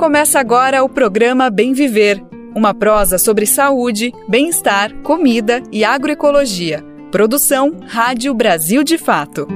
Começa agora o programa Bem Viver, uma prosa sobre saúde, bem-estar, comida e agroecologia. Produção Rádio Brasil de Fato.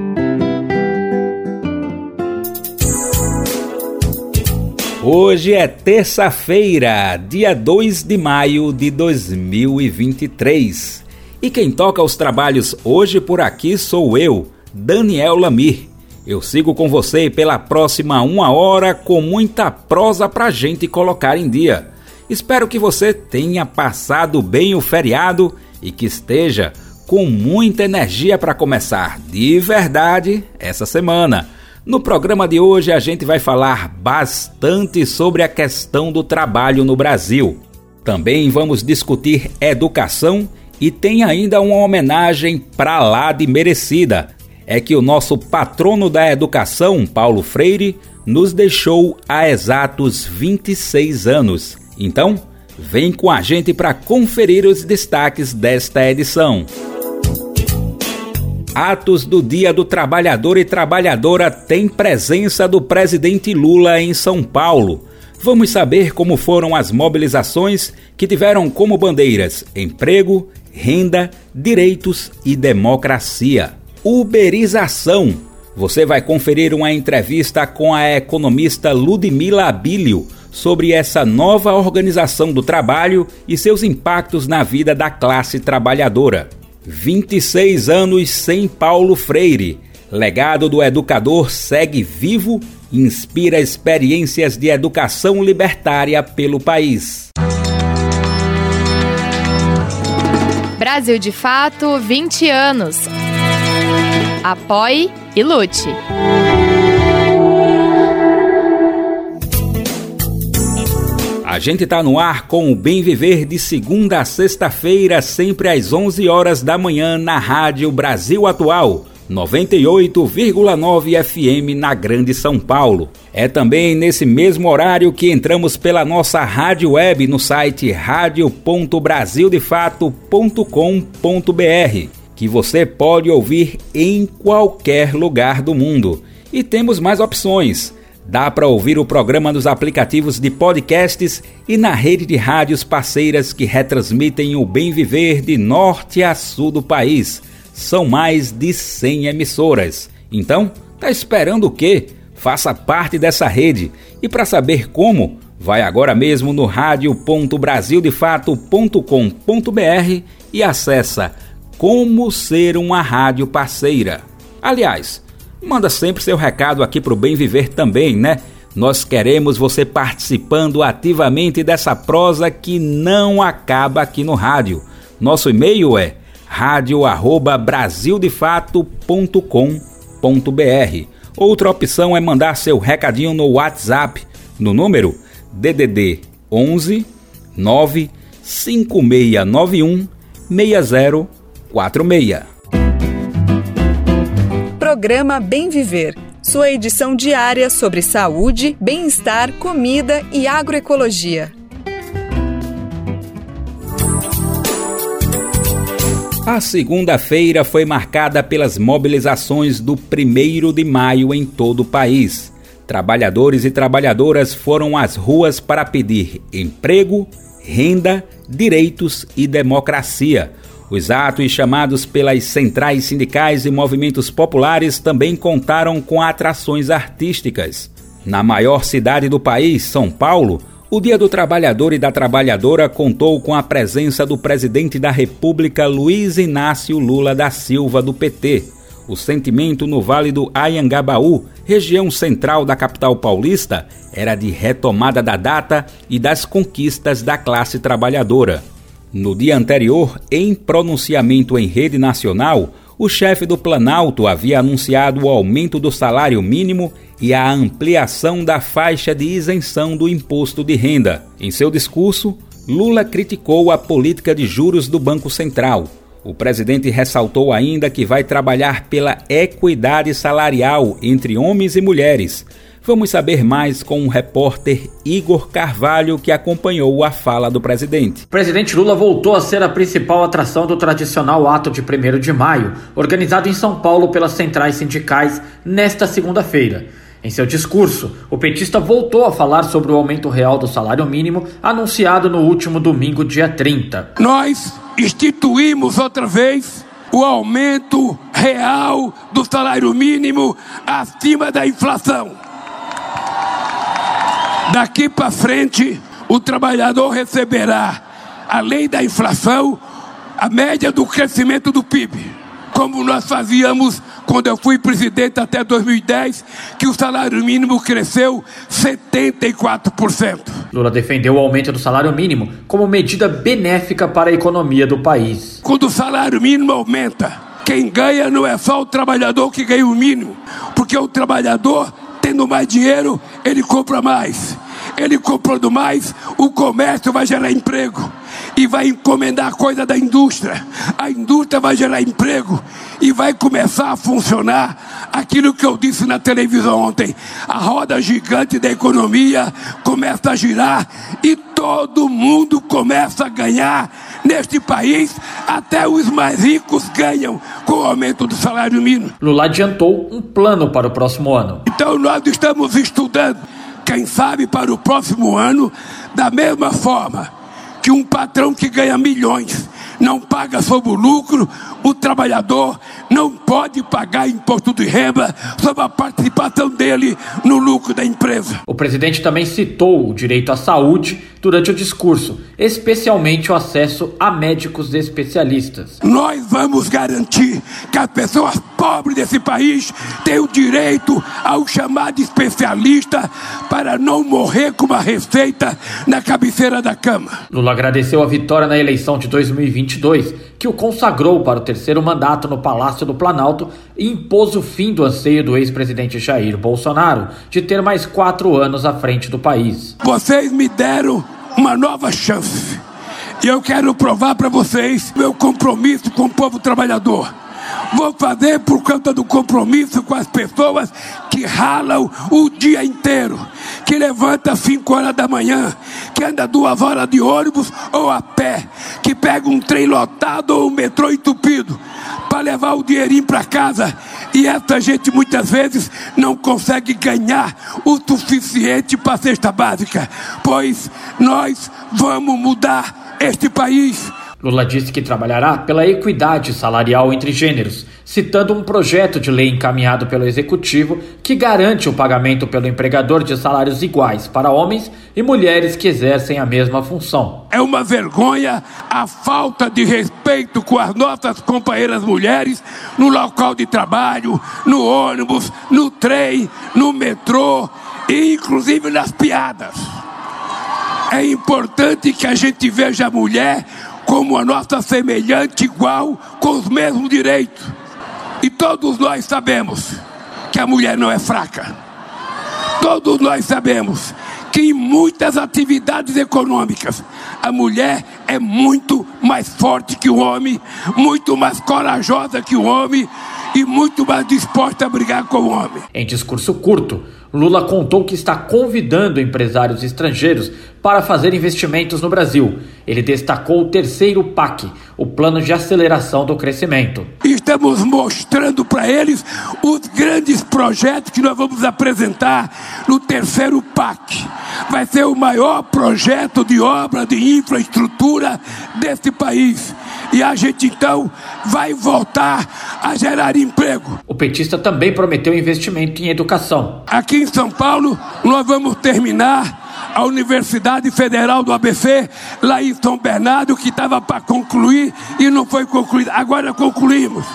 Hoje é terça-feira, dia 2 de maio de 2023. E quem toca os trabalhos hoje por aqui sou eu, Daniel Lamir. Eu sigo com você pela próxima uma hora com muita prosa pra gente colocar em dia. Espero que você tenha passado bem o feriado e que esteja com muita energia para começar de verdade essa semana. No programa de hoje a gente vai falar bastante sobre a questão do trabalho no Brasil. Também vamos discutir educação e tem ainda uma homenagem para lá de merecida é que o nosso patrono da educação, Paulo Freire, nos deixou há exatos 26 anos. Então, vem com a gente para conferir os destaques desta edição. Atos do Dia do Trabalhador e Trabalhadora têm presença do presidente Lula em São Paulo. Vamos saber como foram as mobilizações que tiveram como bandeiras emprego, renda, direitos e democracia uberização. Você vai conferir uma entrevista com a economista Ludmila Abílio sobre essa nova organização do trabalho e seus impactos na vida da classe trabalhadora. 26 anos sem Paulo Freire. Legado do educador segue vivo e inspira experiências de educação libertária pelo país. Brasil de Fato, 20 anos. Apoie e lute. A gente está no ar com o Bem Viver de segunda a sexta-feira, sempre às 11 horas da manhã na Rádio Brasil Atual. 98,9 FM na Grande São Paulo. É também nesse mesmo horário que entramos pela nossa rádio web no site radio.brasildefato.com.br que você pode ouvir em qualquer lugar do mundo. E temos mais opções. Dá para ouvir o programa nos aplicativos de podcasts e na rede de rádios parceiras que retransmitem o bem viver de norte a sul do país. São mais de 100 emissoras. Então, tá esperando o quê? Faça parte dessa rede. E para saber como, vai agora mesmo no radio.brasildefato.com.br e acessa como ser uma rádio parceira. Aliás, manda sempre seu recado aqui para o Bem Viver também, né? Nós queremos você participando ativamente dessa prosa que não acaba aqui no rádio. Nosso e-mail é radio@brasildefato.com.br. Outra opção é mandar seu recadinho no WhatsApp no número DDD 11 95691 60 46. Programa Bem Viver. Sua edição diária sobre saúde, bem-estar, comida e agroecologia. A segunda-feira foi marcada pelas mobilizações do 1 de maio em todo o país. Trabalhadores e trabalhadoras foram às ruas para pedir emprego, renda, direitos e democracia os atos chamados pelas centrais sindicais e movimentos populares também contaram com atrações artísticas. Na maior cidade do país, São Paulo, o Dia do Trabalhador e da Trabalhadora contou com a presença do presidente da República Luiz Inácio Lula da Silva, do PT. O sentimento no Vale do Ayangabaú, região central da capital paulista, era de retomada da data e das conquistas da classe trabalhadora. No dia anterior, em pronunciamento em rede nacional, o chefe do Planalto havia anunciado o aumento do salário mínimo e a ampliação da faixa de isenção do imposto de renda. Em seu discurso, Lula criticou a política de juros do Banco Central. O presidente ressaltou ainda que vai trabalhar pela equidade salarial entre homens e mulheres Vamos saber mais com o repórter Igor Carvalho, que acompanhou a fala do presidente. O presidente Lula voltou a ser a principal atração do tradicional ato de 1 de maio, organizado em São Paulo pelas centrais sindicais nesta segunda-feira. Em seu discurso, o petista voltou a falar sobre o aumento real do salário mínimo anunciado no último domingo, dia 30. Nós instituímos outra vez o aumento real do salário mínimo acima da inflação. Daqui para frente, o trabalhador receberá, além da inflação, a média do crescimento do PIB, como nós fazíamos quando eu fui presidente até 2010, que o salário mínimo cresceu 74%. Lula defendeu o aumento do salário mínimo como medida benéfica para a economia do país. Quando o salário mínimo aumenta, quem ganha não é só o trabalhador que ganha o mínimo, porque o trabalhador, tendo mais dinheiro, ele compra mais. Ele comprando mais, o comércio vai gerar emprego e vai encomendar coisa da indústria. A indústria vai gerar emprego e vai começar a funcionar aquilo que eu disse na televisão ontem. A roda gigante da economia começa a girar e todo mundo começa a ganhar neste país, até os mais ricos ganham com o aumento do salário mínimo. Lula adiantou um plano para o próximo ano. Então nós estamos estudando quem sabe para o próximo ano, da mesma forma que um patrão que ganha milhões não paga sobre o lucro, o trabalhador não pode pagar imposto de renda sobre a participação dele no lucro da empresa. O presidente também citou o direito à saúde durante o discurso, especialmente o acesso a médicos especialistas. Nós vamos garantir que as pessoas pobres desse país tenham direito ao chamado especialista para não morrer com uma receita na cabeceira da cama. Lula agradeceu a vitória na eleição de 2022, que o consagrou para o terceiro mandato no Palácio do Planalto e impôs o fim do anseio do ex-presidente Jair Bolsonaro de ter mais quatro anos à frente do país. Vocês me deram uma nova chance. E eu quero provar para vocês meu compromisso com o povo trabalhador. Vou fazer por conta do compromisso com as pessoas que ralam o dia inteiro, que levanta às 5 horas da manhã, que anda duas horas de ônibus ou a pé, que pega um trem lotado ou um metrô entupido para levar o dinheirinho para casa. E essa gente muitas vezes não consegue ganhar o suficiente para a cesta básica, pois nós vamos mudar este país. Lula disse que trabalhará pela equidade salarial entre gêneros, citando um projeto de lei encaminhado pelo executivo que garante o pagamento pelo empregador de salários iguais para homens e mulheres que exercem a mesma função. É uma vergonha a falta de respeito com as nossas companheiras mulheres no local de trabalho, no ônibus, no trem, no metrô e inclusive nas piadas. É importante que a gente veja a mulher como a nossa semelhante igual, com os mesmos direitos. E todos nós sabemos que a mulher não é fraca. Todos nós sabemos que em muitas atividades econômicas a mulher é muito mais forte que o homem, muito mais corajosa que o homem e muito mais disposta a brigar com o homem. Em discurso curto, Lula contou que está convidando empresários estrangeiros para fazer investimentos no Brasil. Ele destacou o terceiro PAC, o Plano de Aceleração do Crescimento. Estamos mostrando para eles os grandes projetos que nós vamos apresentar no terceiro PAC. Vai ser o maior projeto de obra de infraestrutura desse país. E a gente então vai voltar a gerar emprego. O petista também prometeu investimento em educação. Aqui em São Paulo, nós vamos terminar a Universidade Federal do ABC, lá em São Bernardo, que estava para concluir e não foi concluída. Agora concluímos.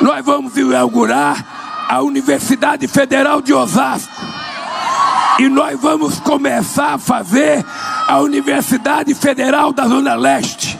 Nós vamos inaugurar a Universidade Federal de Osasco. E nós vamos começar a fazer a Universidade Federal da Zona Leste.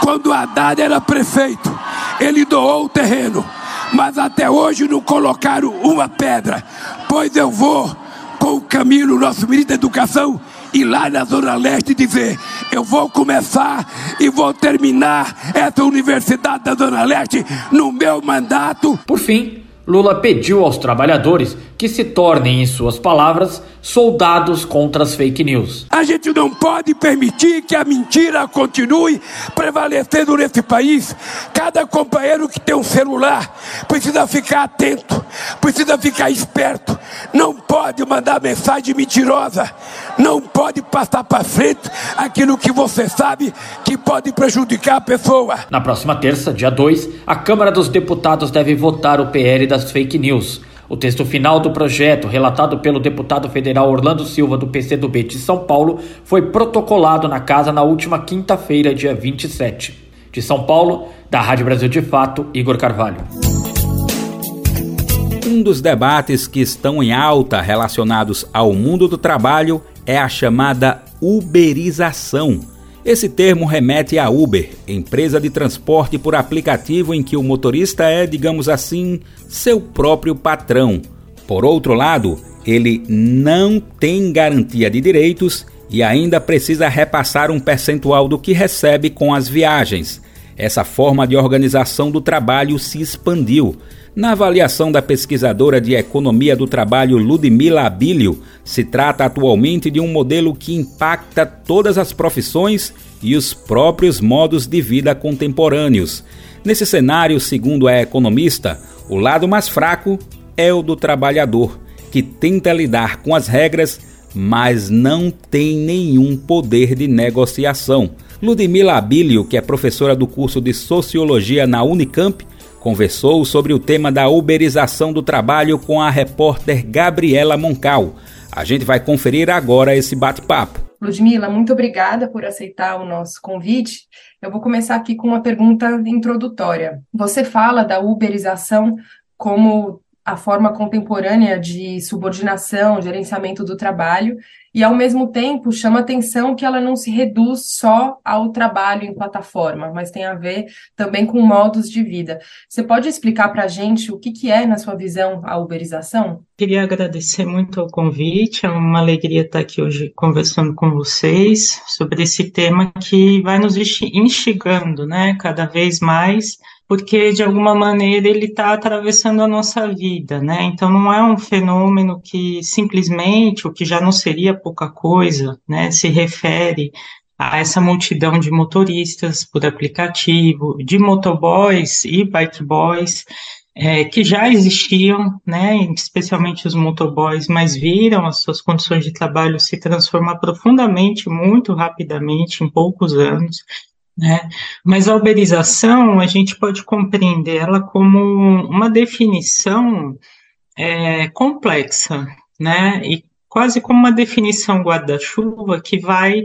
Quando Haddad era prefeito, ele doou o terreno, mas até hoje não colocaram uma pedra. Pois eu vou com o Camilo, nosso ministro da Educação, ir lá na Zona Leste dizer: eu vou começar e vou terminar essa Universidade da Zona Leste no meu mandato. Por fim, Lula pediu aos trabalhadores que se tornem, em suas palavras, soldados contra as fake news. A gente não pode permitir que a mentira continue prevalecendo nesse país. Cada companheiro que tem um celular precisa ficar atento, precisa ficar esperto. Não pode mandar mensagem mentirosa, não pode passar para frente aquilo que você sabe que pode prejudicar a pessoa. Na próxima terça, dia 2, a Câmara dos Deputados deve votar o PL das fake news. O texto final do projeto, relatado pelo deputado federal Orlando Silva do PCdoB de São Paulo, foi protocolado na casa na última quinta-feira, dia 27. De São Paulo, da Rádio Brasil de Fato, Igor Carvalho. Um dos debates que estão em alta relacionados ao mundo do trabalho é a chamada uberização esse termo remete a Uber, empresa de transporte por aplicativo em que o motorista é, digamos assim, seu próprio patrão. Por outro lado, ele não tem garantia de direitos e ainda precisa repassar um percentual do que recebe com as viagens. Essa forma de organização do trabalho se expandiu. Na avaliação da pesquisadora de economia do trabalho Ludmila Abílio, se trata atualmente de um modelo que impacta todas as profissões e os próprios modos de vida contemporâneos. Nesse cenário, segundo a economista, o lado mais fraco é o do trabalhador, que tenta lidar com as regras, mas não tem nenhum poder de negociação. Ludmila Abílio, que é professora do curso de Sociologia na Unicamp, conversou sobre o tema da uberização do trabalho com a repórter Gabriela Moncal. A gente vai conferir agora esse bate-papo. Ludmila, muito obrigada por aceitar o nosso convite. Eu vou começar aqui com uma pergunta introdutória. Você fala da uberização como a forma contemporânea de subordinação, gerenciamento do trabalho, e ao mesmo tempo chama atenção que ela não se reduz só ao trabalho em plataforma, mas tem a ver também com modos de vida. Você pode explicar para a gente o que, que é, na sua visão, a uberização? Queria agradecer muito o convite, é uma alegria estar aqui hoje conversando com vocês sobre esse tema que vai nos instigando, né, cada vez mais porque de alguma maneira ele está atravessando a nossa vida, né? Então não é um fenômeno que simplesmente, o que já não seria pouca coisa, né, se refere a essa multidão de motoristas por aplicativo, de motoboys e bike boys, é, que já existiam, né, especialmente os motoboys, mas viram as suas condições de trabalho se transformar profundamente, muito rapidamente, em poucos anos. Né? Mas a uberização, a gente pode compreender ela como uma definição é, complexa, né? E quase como uma definição guarda-chuva que vai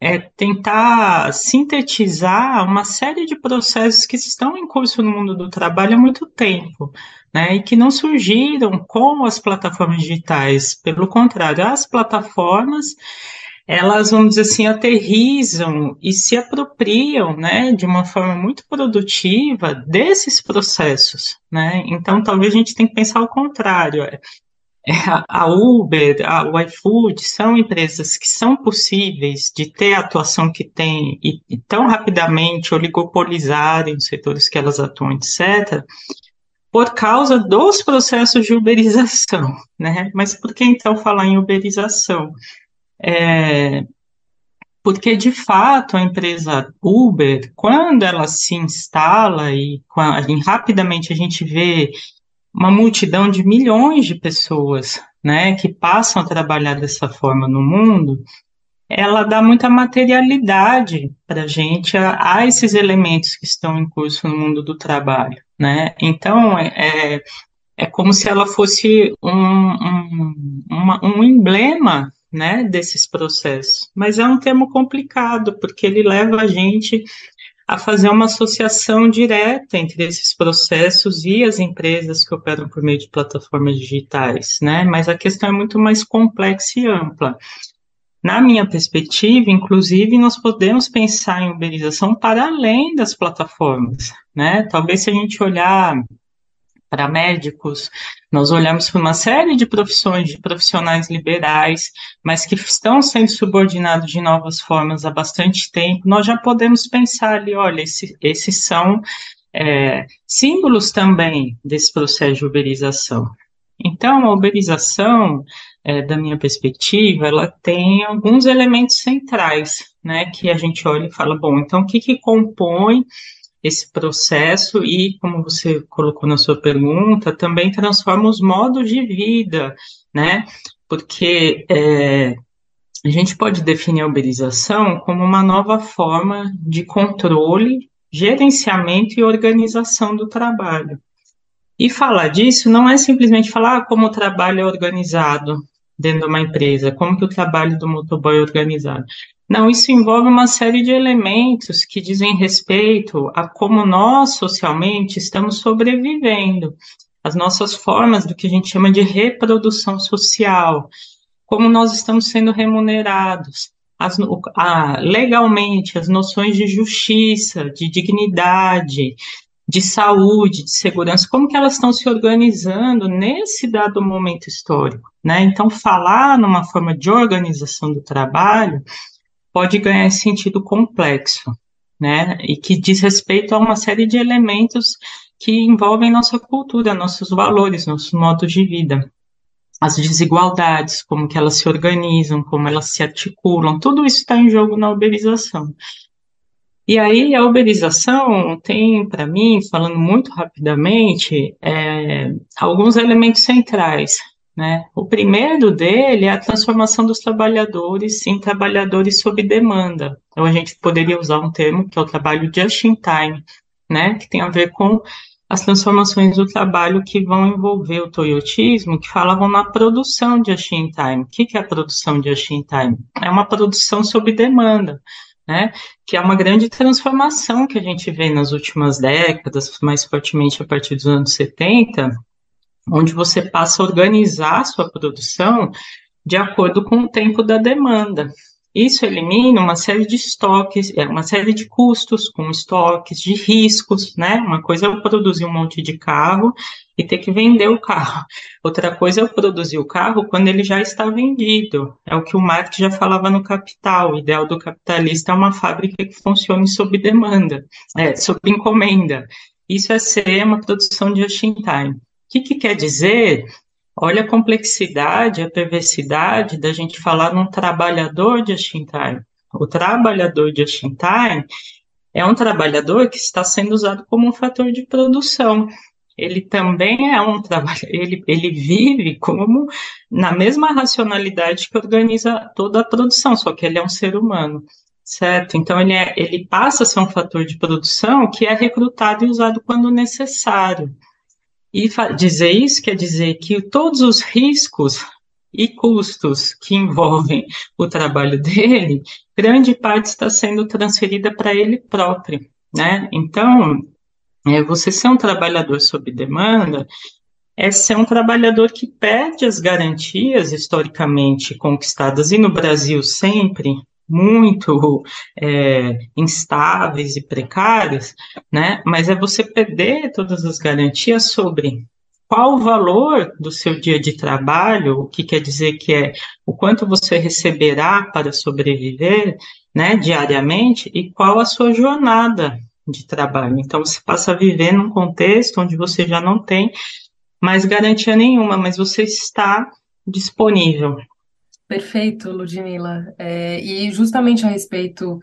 é, tentar sintetizar uma série de processos que estão em curso no mundo do trabalho há muito tempo, né, e que não surgiram com as plataformas digitais. Pelo contrário, as plataformas elas, vamos dizer assim, aterrizam e se apropriam, né, de uma forma muito produtiva desses processos, né? Então, talvez a gente tenha que pensar o contrário. É, é a Uber, a, o iFood são empresas que são possíveis de ter a atuação que têm e, e tão rapidamente oligopolizarem os setores que elas atuam, etc., por causa dos processos de uberização, né? Mas por que então falar em uberização? É, porque de fato a empresa Uber, quando ela se instala e, e rapidamente a gente vê uma multidão de milhões de pessoas, né, que passam a trabalhar dessa forma no mundo, ela dá muita materialidade para a gente a, esses elementos que estão em curso no mundo do trabalho, né? Então é, é, é como se ela fosse um, um, uma, um emblema né, desses processos. Mas é um termo complicado, porque ele leva a gente a fazer uma associação direta entre esses processos e as empresas que operam por meio de plataformas digitais, né? Mas a questão é muito mais complexa e ampla. Na minha perspectiva, inclusive, nós podemos pensar em uberização para além das plataformas, né? Talvez se a gente olhar para médicos, nós olhamos para uma série de profissões, de profissionais liberais, mas que estão sendo subordinados de novas formas há bastante tempo, nós já podemos pensar ali, olha, esse, esses são é, símbolos também desse processo de uberização. Então, a uberização, é, da minha perspectiva, ela tem alguns elementos centrais, né, que a gente olha e fala, bom, então o que, que compõe esse processo e, como você colocou na sua pergunta, também transforma os modos de vida, né, porque é, a gente pode definir a uberização como uma nova forma de controle, gerenciamento e organização do trabalho. E falar disso não é simplesmente falar ah, como o trabalho é organizado dentro de uma empresa, como que o trabalho do motoboy é organizado. Não, isso envolve uma série de elementos que dizem respeito a como nós socialmente estamos sobrevivendo, as nossas formas do que a gente chama de reprodução social, como nós estamos sendo remunerados, as, a, legalmente, as noções de justiça, de dignidade, de saúde, de segurança, como que elas estão se organizando nesse dado momento histórico, né? Então, falar numa forma de organização do trabalho pode ganhar esse sentido complexo, né? E que diz respeito a uma série de elementos que envolvem nossa cultura, nossos valores, nossos modos de vida as desigualdades, como que elas se organizam, como elas se articulam, tudo isso está em jogo na uberização. E aí a uberização tem, para mim, falando muito rapidamente, é, alguns elementos centrais. Né? O primeiro dele é a transformação dos trabalhadores em trabalhadores sob demanda. Então a gente poderia usar um termo que é o trabalho just in time, né? que tem a ver com as transformações do trabalho que vão envolver o toyotismo, que falavam na produção de just in time. O que é a produção de just in time? É uma produção sob demanda, né? Que é uma grande transformação que a gente vê nas últimas décadas, mais fortemente a partir dos anos 70, onde você passa a organizar a sua produção de acordo com o tempo da demanda. Isso elimina uma série de estoques, é, uma série de custos com estoques, de riscos, né? Uma coisa é eu produzir um monte de carro e ter que vender o carro. Outra coisa é eu produzir o carro quando ele já está vendido. É o que o Marx já falava no Capital. O ideal do capitalista é uma fábrica que funcione sob demanda, é, sob encomenda. Isso é ser uma produção de just in time. O que, que quer dizer? Olha a complexidade, a perversidade da gente falar num trabalhador de time. O trabalhador de time é um trabalhador que está sendo usado como um fator de produção. Ele também é um trabalho, ele, ele vive como na mesma racionalidade que organiza toda a produção, só que ele é um ser humano, certo? Então ele, é, ele passa a ser um fator de produção que é recrutado e usado quando necessário. E dizer isso quer dizer que todos os riscos e custos que envolvem o trabalho dele, grande parte está sendo transferida para ele próprio, né? Então, é, você ser um trabalhador sob demanda é ser um trabalhador que perde as garantias historicamente conquistadas, e no Brasil sempre, muito é, instáveis e precárias, né? Mas é você perder todas as garantias sobre qual o valor do seu dia de trabalho, o que quer dizer que é o quanto você receberá para sobreviver, né, diariamente, e qual a sua jornada de trabalho. Então, você passa a viver num contexto onde você já não tem mais garantia nenhuma, mas você está disponível Perfeito, Ludmila. É, e justamente a respeito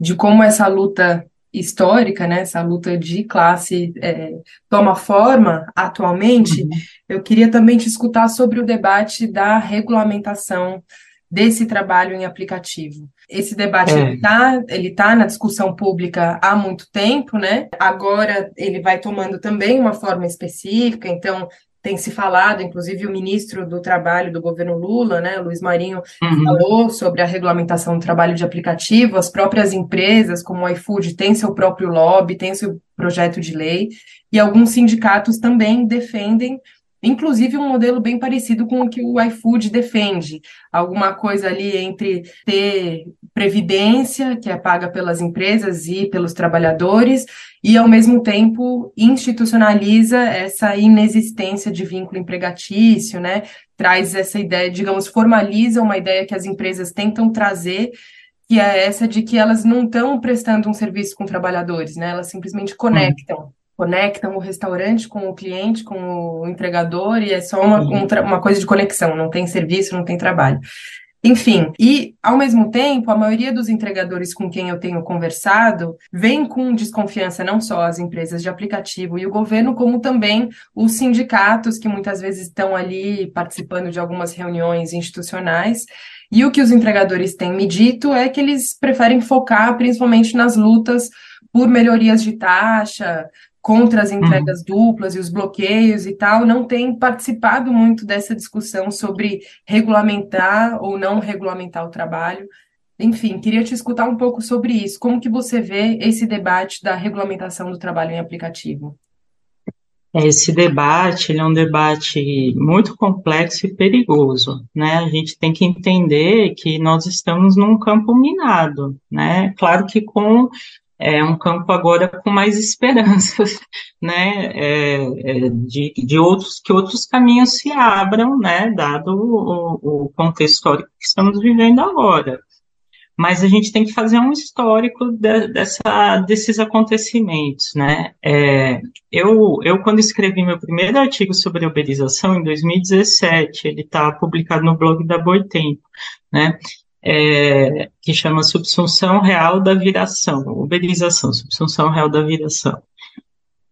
de como essa luta histórica, né, essa luta de classe é, toma forma atualmente, uhum. eu queria também te escutar sobre o debate da regulamentação desse trabalho em aplicativo. Esse debate é. está ele tá na discussão pública há muito tempo, né? Agora ele vai tomando também uma forma específica, então tem se falado, inclusive o ministro do Trabalho do governo Lula, né, Luiz Marinho, uhum. falou sobre a regulamentação do trabalho de aplicativo, as próprias empresas, como o iFood, têm seu próprio lobby, têm seu projeto de lei, e alguns sindicatos também defendem Inclusive um modelo bem parecido com o que o iFood defende, alguma coisa ali entre ter previdência, que é paga pelas empresas e pelos trabalhadores, e ao mesmo tempo institucionaliza essa inexistência de vínculo empregatício, né? Traz essa ideia, digamos, formaliza uma ideia que as empresas tentam trazer que é essa de que elas não estão prestando um serviço com trabalhadores, né? Elas simplesmente conectam conectam o restaurante com o cliente, com o entregador, e é só uma, um, uma coisa de conexão, não tem serviço, não tem trabalho. Enfim, e ao mesmo tempo, a maioria dos entregadores com quem eu tenho conversado vem com desconfiança não só as empresas de aplicativo e o governo, como também os sindicatos que muitas vezes estão ali participando de algumas reuniões institucionais. E o que os entregadores têm me dito é que eles preferem focar principalmente nas lutas por melhorias de taxa, contra as entregas uhum. duplas e os bloqueios e tal, não tem participado muito dessa discussão sobre regulamentar ou não regulamentar o trabalho. Enfim, queria te escutar um pouco sobre isso. Como que você vê esse debate da regulamentação do trabalho em aplicativo? Esse debate é um debate muito complexo e perigoso, né? A gente tem que entender que nós estamos num campo minado, né? Claro que com é um campo agora com mais esperanças, né, é, é, de, de outros, que outros caminhos se abram, né, dado o, o contexto histórico que estamos vivendo agora. Mas a gente tem que fazer um histórico de, dessa, desses acontecimentos, né. É, eu, eu, quando escrevi meu primeiro artigo sobre uberização, em 2017, ele está publicado no blog da Boitempo, né, é, que chama subsunção real da viração, uberização, subsunção real da viração.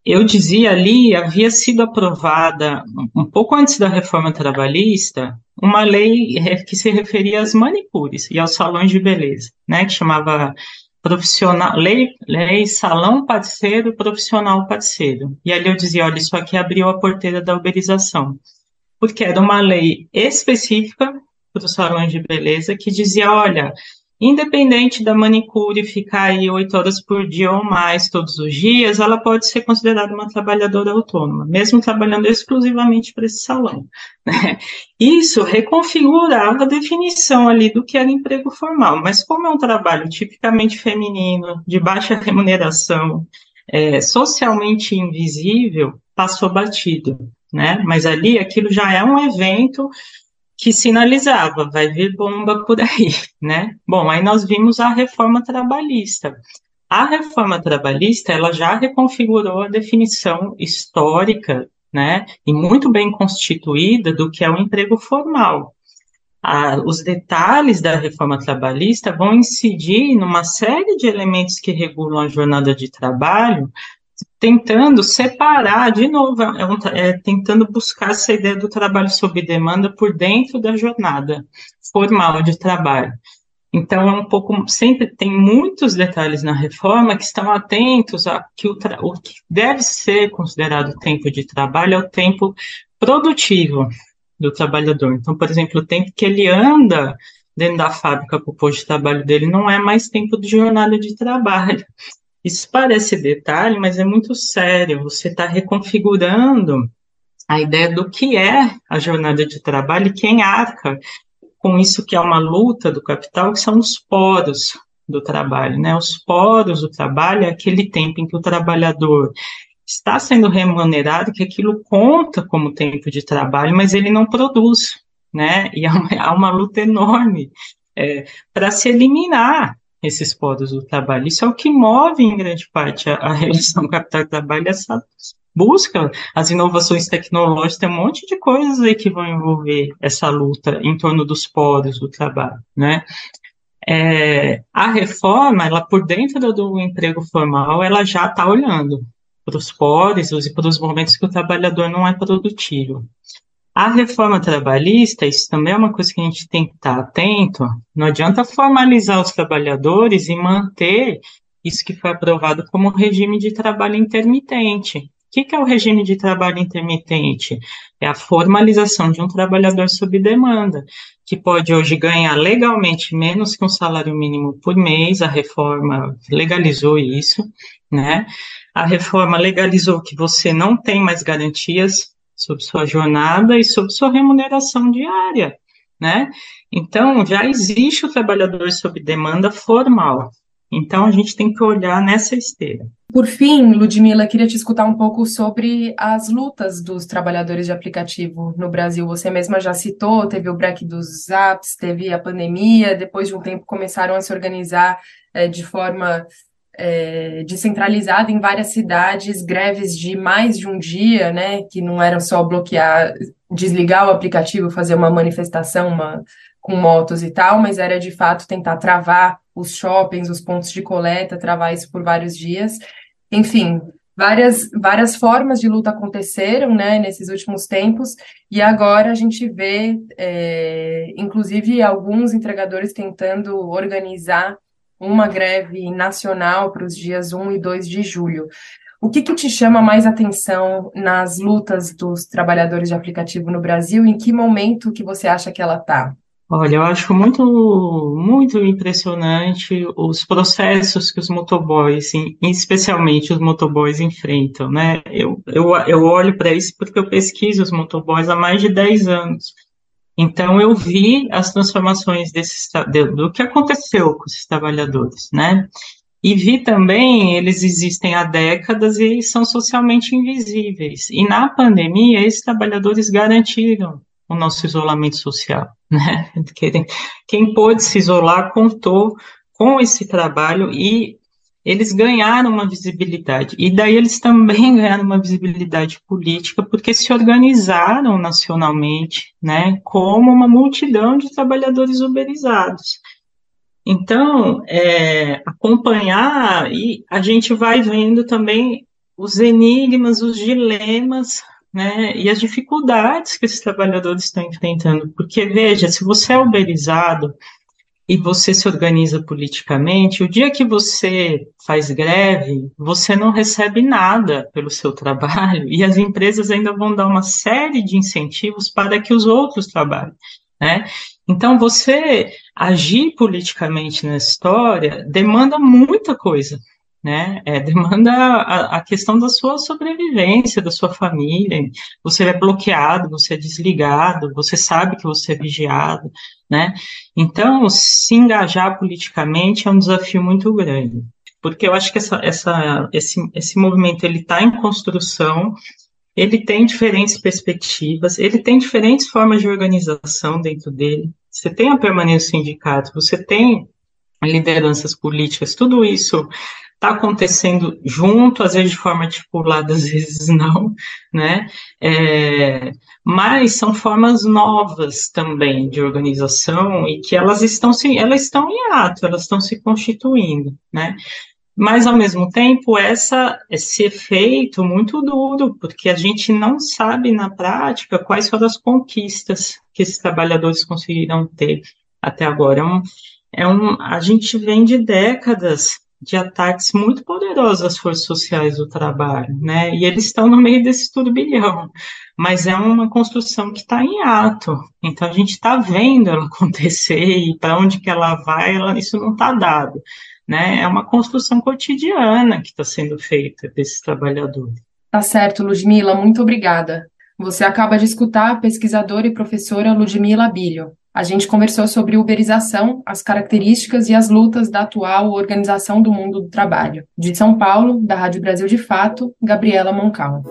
Eu dizia ali, havia sido aprovada, um pouco antes da reforma trabalhista, uma lei que se referia às manicures e aos salões de beleza, né, que chamava profissional, lei, lei salão parceiro, profissional parceiro. E ali eu dizia, olha, isso aqui abriu a porteira da uberização, porque era uma lei específica para os salões de beleza que dizia, olha, independente da manicure ficar aí oito horas por dia ou mais todos os dias, ela pode ser considerada uma trabalhadora autônoma, mesmo trabalhando exclusivamente para esse salão. Né? Isso reconfigurava a definição ali do que era emprego formal, mas como é um trabalho tipicamente feminino, de baixa remuneração, é, socialmente invisível, passou batido. Né? Mas ali aquilo já é um evento que sinalizava, vai vir bomba por aí, né? Bom, aí nós vimos a reforma trabalhista. A reforma trabalhista, ela já reconfigurou a definição histórica, né, e muito bem constituída do que é o emprego formal. Os detalhes da reforma trabalhista vão incidir numa série de elementos que regulam a jornada de trabalho, tentando separar, de novo, é, um, é, tentando buscar essa ideia do trabalho sob demanda por dentro da jornada formal de trabalho. Então, é um pouco, sempre tem muitos detalhes na reforma que estão atentos a que o, o que deve ser considerado tempo de trabalho é o tempo produtivo do trabalhador. Então, por exemplo, o tempo que ele anda dentro da fábrica para o posto de trabalho dele não é mais tempo de jornada de trabalho, isso parece detalhe, mas é muito sério. Você está reconfigurando a ideia do que é a jornada de trabalho e quem arca com isso que é uma luta do capital, que são os poros do trabalho, né? Os poros do trabalho é aquele tempo em que o trabalhador está sendo remunerado, que aquilo conta como tempo de trabalho, mas ele não produz, né? E há uma, há uma luta enorme é, para se eliminar esses podos do trabalho. Isso é o que move, em grande parte, a, a relação capital-trabalho, essa busca, as inovações tecnológicas, tem um monte de coisas aí que vão envolver essa luta em torno dos podos do trabalho, né? É, a reforma, ela por dentro do emprego formal, ela já está olhando para os podes e para os momentos que o trabalhador não é produtivo. A reforma trabalhista, isso também é uma coisa que a gente tem que estar atento. Não adianta formalizar os trabalhadores e manter isso que foi aprovado como regime de trabalho intermitente. O que, é o regime de trabalho intermitente? É a formalização de um trabalhador sob demanda, que pode hoje ganhar legalmente menos que um salário mínimo por mês. A reforma legalizou isso, né? A reforma legalizou que você não tem mais garantias sobre sua jornada e sobre sua remuneração diária, né? Então, já existe o trabalhador sob demanda formal. Então, a gente tem que olhar nessa esteira. Por fim, Ludmila, queria te escutar um pouco sobre as lutas dos trabalhadores de aplicativo no Brasil. Você mesma já citou, teve o break dos apps, teve a pandemia, depois de um tempo começaram a se organizar é, de forma é, descentralizada em várias cidades, greves de mais de um dia, né, que não eram só bloquear, desligar o aplicativo, fazer uma manifestação uma, com motos e tal, mas era de fato tentar travar os shoppings, os pontos de coleta, travar isso por vários dias. Enfim, várias, várias formas de luta aconteceram, né, nesses últimos tempos, e agora a gente vê, é, inclusive, alguns entregadores tentando organizar uma greve nacional para os dias 1 e 2 de julho. O que, que te chama mais atenção nas lutas dos trabalhadores de aplicativo no Brasil? Em que momento que você acha que ela está? Olha, eu acho muito, muito impressionante os processos que os motoboys, especialmente os motoboys, enfrentam, né? Eu, eu, eu olho para isso porque eu pesquiso os motoboys há mais de 10 anos. Então, eu vi as transformações desses, do que aconteceu com esses trabalhadores, né? E vi também, eles existem há décadas e são socialmente invisíveis. E na pandemia, esses trabalhadores garantiram o nosso isolamento social, né? Quem pôde se isolar contou com esse trabalho e eles ganharam uma visibilidade. E daí eles também ganharam uma visibilidade política porque se organizaram nacionalmente, né, como uma multidão de trabalhadores uberizados. Então, é, acompanhar e a gente vai vendo também os enigmas, os dilemas né, e as dificuldades que esses trabalhadores estão enfrentando. Porque, veja, se você é uberizado e você se organiza politicamente, o dia que você faz greve, você não recebe nada pelo seu trabalho e as empresas ainda vão dar uma série de incentivos para que os outros trabalhem. Né? Então, você agir politicamente na história demanda muita coisa, né? É, demanda a, a, questão da sua sobrevivência, da sua família. Você é bloqueado, você é desligado, você sabe que você é vigiado, né? Então, se engajar politicamente é um desafio muito grande, porque eu acho que essa, essa, esse, esse movimento ele está em construção. Ele tem diferentes perspectivas, ele tem diferentes formas de organização dentro dele. Você tem a permanência do sindicato, você tem lideranças políticas, tudo isso está acontecendo junto, às vezes de forma articulada, às vezes não, né? É, mas são formas novas também de organização e que elas estão se, elas estão em ato, elas estão se constituindo, né? Mas ao mesmo tempo essa esse efeito muito duro, porque a gente não sabe na prática quais foram as conquistas que esses trabalhadores conseguiram ter até agora. É um, é um, a gente vem de décadas de ataques muito poderosos às forças sociais do trabalho, né? E eles estão no meio desse turbilhão, mas é uma construção que está em ato. Então a gente está vendo ela acontecer e para onde que ela vai, ela, isso não está dado, né? É uma construção cotidiana que está sendo feita desses trabalhadores. Tá certo, Ludmila, muito obrigada. Você acaba de escutar a pesquisadora e professora Ludmila Bilho. A gente conversou sobre uberização, as características e as lutas da atual organização do mundo do trabalho. De São Paulo, da Rádio Brasil de Fato, Gabriela Moncal.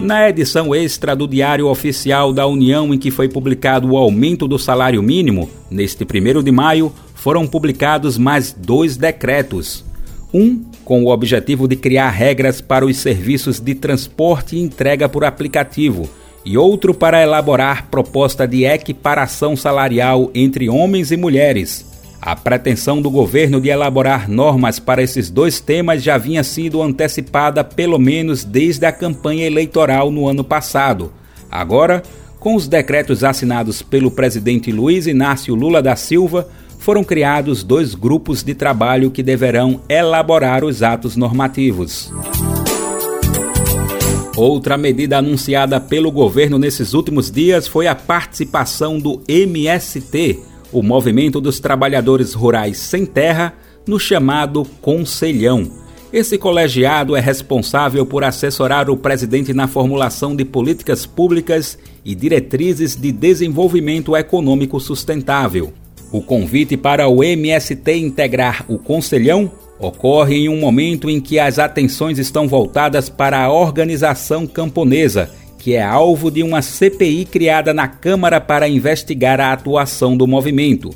Na edição extra do Diário Oficial da União, em que foi publicado o aumento do salário mínimo, neste 1 de maio, foram publicados mais dois decretos. Um com o objetivo de criar regras para os serviços de transporte e entrega por aplicativo e outro para elaborar proposta de equiparação salarial entre homens e mulheres. A pretensão do governo de elaborar normas para esses dois temas já vinha sido antecipada pelo menos desde a campanha eleitoral no ano passado. Agora, com os decretos assinados pelo presidente Luiz Inácio Lula da Silva, foram criados dois grupos de trabalho que deverão elaborar os atos normativos. Outra medida anunciada pelo governo nesses últimos dias foi a participação do MST, o Movimento dos Trabalhadores Rurais Sem Terra, no chamado Conselhão. Esse colegiado é responsável por assessorar o presidente na formulação de políticas públicas e diretrizes de desenvolvimento econômico sustentável. O convite para o MST integrar o Conselhão ocorre em um momento em que as atenções estão voltadas para a organização camponesa, que é alvo de uma CPI criada na Câmara para investigar a atuação do movimento.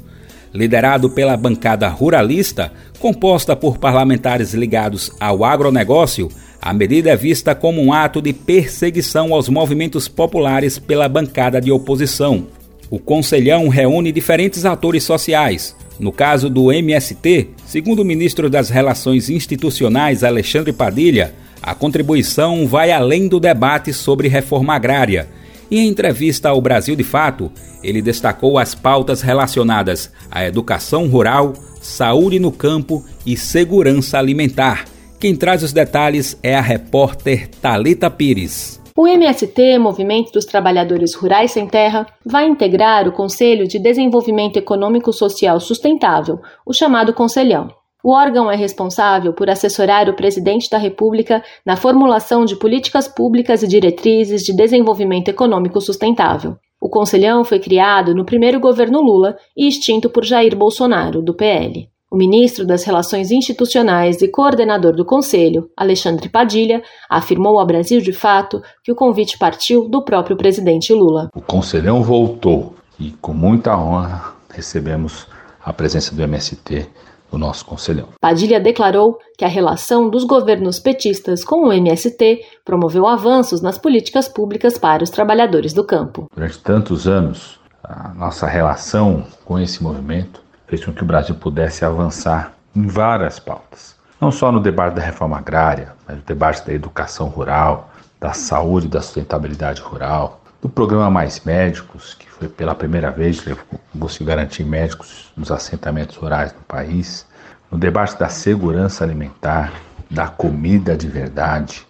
Liderado pela bancada ruralista, composta por parlamentares ligados ao agronegócio, a medida é vista como um ato de perseguição aos movimentos populares pela bancada de oposição. O Conselhão reúne diferentes atores sociais. No caso do MST, segundo o ministro das Relações Institucionais Alexandre Padilha, a contribuição vai além do debate sobre reforma agrária. Em entrevista ao Brasil de Fato, ele destacou as pautas relacionadas à educação rural, saúde no campo e segurança alimentar. Quem traz os detalhes é a repórter Talita Pires. O MST, Movimento dos Trabalhadores Rurais Sem Terra, vai integrar o Conselho de Desenvolvimento Econômico Social Sustentável, o chamado Conselhão. O órgão é responsável por assessorar o presidente da República na formulação de políticas públicas e diretrizes de desenvolvimento econômico sustentável. O Conselhão foi criado no primeiro governo Lula e extinto por Jair Bolsonaro, do PL. O ministro das Relações Institucionais e coordenador do Conselho, Alexandre Padilha, afirmou ao Brasil de Fato que o convite partiu do próprio presidente Lula. O Conselhão voltou e, com muita honra, recebemos a presença do MST no nosso Conselhão. Padilha declarou que a relação dos governos petistas com o MST promoveu avanços nas políticas públicas para os trabalhadores do campo. Durante tantos anos, a nossa relação com esse movimento fez com que o Brasil pudesse avançar em várias pautas. Não só no debate da reforma agrária, mas no debate da educação rural, da saúde e da sustentabilidade rural, do programa Mais Médicos, que foi pela primeira vez que conseguiu garantir médicos nos assentamentos rurais do país, no debate da segurança alimentar, da comida de verdade,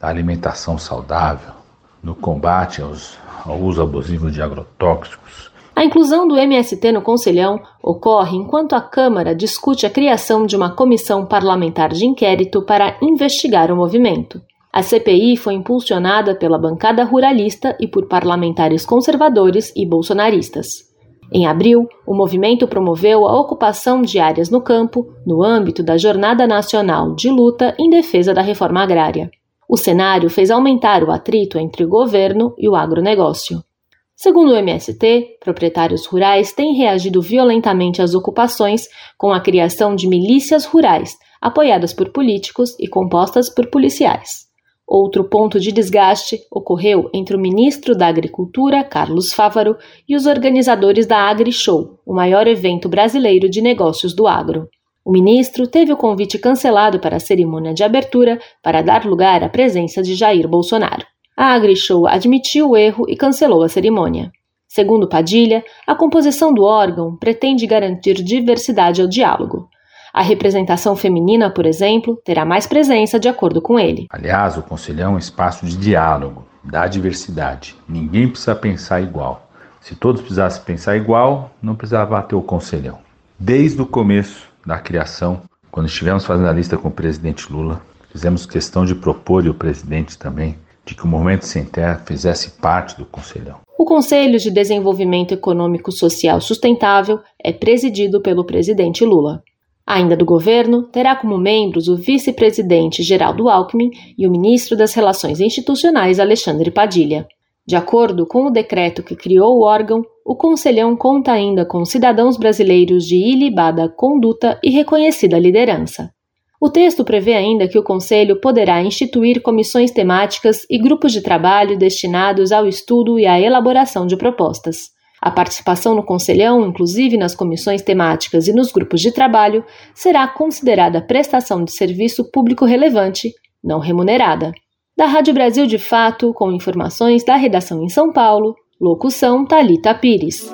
da alimentação saudável, no combate aos, ao uso abusivo de agrotóxicos, a inclusão do MST no Conselhão ocorre enquanto a Câmara discute a criação de uma comissão parlamentar de inquérito para investigar o movimento. A CPI foi impulsionada pela bancada ruralista e por parlamentares conservadores e bolsonaristas. Em abril, o movimento promoveu a ocupação de áreas no campo no âmbito da Jornada Nacional de Luta em Defesa da Reforma Agrária. O cenário fez aumentar o atrito entre o governo e o agronegócio. Segundo o MST, proprietários rurais têm reagido violentamente às ocupações com a criação de milícias rurais, apoiadas por políticos e compostas por policiais. Outro ponto de desgaste ocorreu entre o ministro da Agricultura, Carlos Fávaro, e os organizadores da AgriShow, o maior evento brasileiro de negócios do agro. O ministro teve o convite cancelado para a cerimônia de abertura para dar lugar à presença de Jair Bolsonaro. A AgriShow admitiu o erro e cancelou a cerimônia. Segundo Padilha, a composição do órgão pretende garantir diversidade ao diálogo. A representação feminina, por exemplo, terá mais presença de acordo com ele. Aliás, o Conselhão é um espaço de diálogo, da diversidade. Ninguém precisa pensar igual. Se todos precisassem pensar igual, não precisava ter o Conselhão. Desde o começo da criação, quando estivemos fazendo a lista com o presidente Lula, fizemos questão de propor e o presidente também de que o Movimento Sem Terra fizesse parte do Conselhão. O Conselho de Desenvolvimento Econômico Social Sustentável é presidido pelo presidente Lula. Ainda do governo, terá como membros o vice-presidente Geraldo Alckmin e o ministro das Relações Institucionais Alexandre Padilha. De acordo com o decreto que criou o órgão, o Conselhão conta ainda com cidadãos brasileiros de ilibada conduta e reconhecida liderança. O texto prevê ainda que o Conselho poderá instituir comissões temáticas e grupos de trabalho destinados ao estudo e à elaboração de propostas. A participação no Conselhão, inclusive nas comissões temáticas e nos grupos de trabalho, será considerada prestação de serviço público relevante, não remunerada. Da Rádio Brasil de Fato, com informações da redação em São Paulo, locução Talita Pires.